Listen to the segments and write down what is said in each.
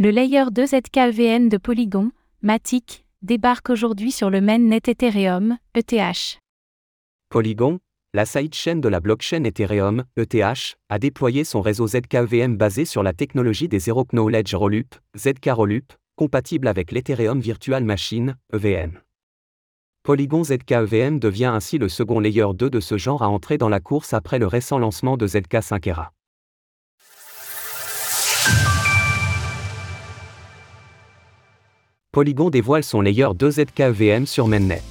Le layer 2 ZKEVM de Polygon, Matic, débarque aujourd'hui sur le mainnet Ethereum, ETH. Polygon, la sidechain de la blockchain Ethereum, ETH, a déployé son réseau ZKEVM basé sur la technologie des Zero Knowledge Rollup, ZK Rollup, compatible avec l'Ethereum Virtual Machine, EVM. Polygon ZKEVM devient ainsi le second layer 2 de ce genre à entrer dans la course après le récent lancement de ZK5era. Polygon dévoile son layer 2 ZKEVM sur mainnet.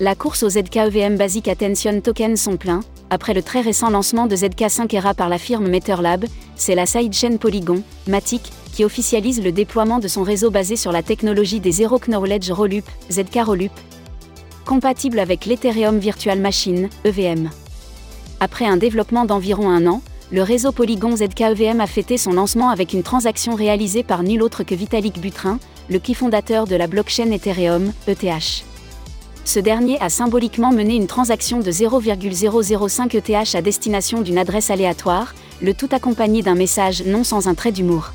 La course au ZKEVM Basic Attention Token sont pleins. Après le très récent lancement de ZK5era par la firme MetterLab, c'est la sidechain Polygon, Matic, qui officialise le déploiement de son réseau basé sur la technologie des Zero Knowledge Rollup, ZK Rollup, compatible avec l'Ethereum Virtual Machine, EVM. Après un développement d'environ un an, le réseau Polygon ZKEVM a fêté son lancement avec une transaction réalisée par nul autre que Vitalik Buterin, le qui fondateur de la blockchain Ethereum, ETH. Ce dernier a symboliquement mené une transaction de 0,005 ETH à destination d'une adresse aléatoire, le tout accompagné d'un message non sans un trait d'humour.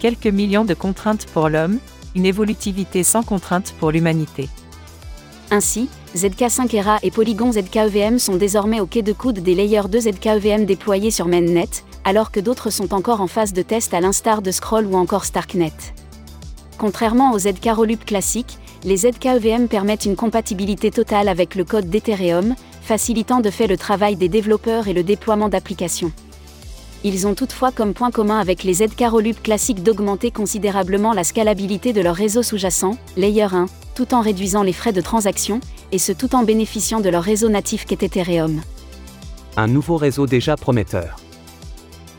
Quelques millions de contraintes pour l'homme, une évolutivité sans contraintes pour l'humanité. Ainsi, ZK5era et Polygon ZKEVM sont désormais au quai de coude des layers 2 ZKEVM déployés sur mainnet, alors que d'autres sont encore en phase de test à l'instar de Scroll ou encore Starknet. Contrairement aux ZK Rollup classiques, les ZKEVM permettent une compatibilité totale avec le code d'Ethereum, facilitant de fait le travail des développeurs et le déploiement d'applications. Ils ont toutefois comme point commun avec les ZK Rollup classiques d'augmenter considérablement la scalabilité de leur réseau sous-jacent, Layer 1, tout en réduisant les frais de transaction, et ce tout en bénéficiant de leur réseau natif qu'est Ethereum. Un nouveau réseau déjà prometteur.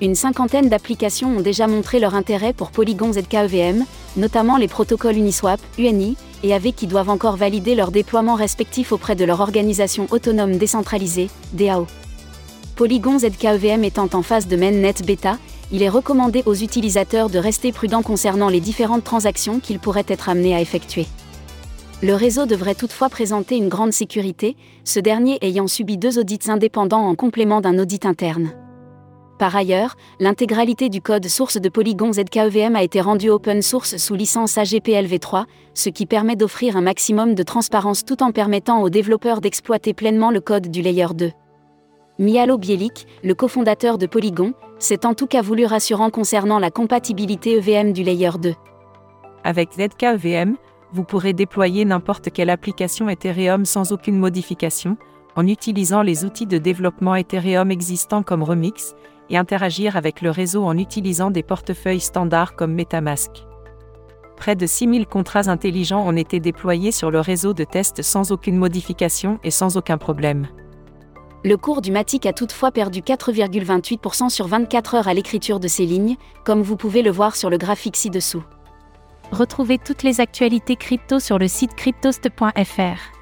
Une cinquantaine d'applications ont déjà montré leur intérêt pour Polygon ZKEVM, notamment les protocoles Uniswap, UNI, et AV qui doivent encore valider leur déploiement respectif auprès de leur organisation autonome décentralisée, DAO. Polygon ZKEVM étant en phase de mainnet bêta, il est recommandé aux utilisateurs de rester prudents concernant les différentes transactions qu'ils pourraient être amenés à effectuer. Le réseau devrait toutefois présenter une grande sécurité, ce dernier ayant subi deux audits indépendants en complément d'un audit interne. Par ailleurs, l'intégralité du code source de Polygon ZKEVM a été rendue open source sous licence AGPLv3, ce qui permet d'offrir un maximum de transparence tout en permettant aux développeurs d'exploiter pleinement le code du layer 2. Mialo Bielik, le cofondateur de Polygon, s'est en tout cas voulu rassurant concernant la compatibilité EVM du layer 2. Avec ZKEVM, vous pourrez déployer n'importe quelle application Ethereum sans aucune modification, en utilisant les outils de développement Ethereum existants comme Remix, et interagir avec le réseau en utilisant des portefeuilles standards comme Metamask. Près de 6000 contrats intelligents ont été déployés sur le réseau de test sans aucune modification et sans aucun problème. Le cours du Matic a toutefois perdu 4,28% sur 24 heures à l'écriture de ces lignes, comme vous pouvez le voir sur le graphique ci-dessous. Retrouvez toutes les actualités crypto sur le site cryptost.fr.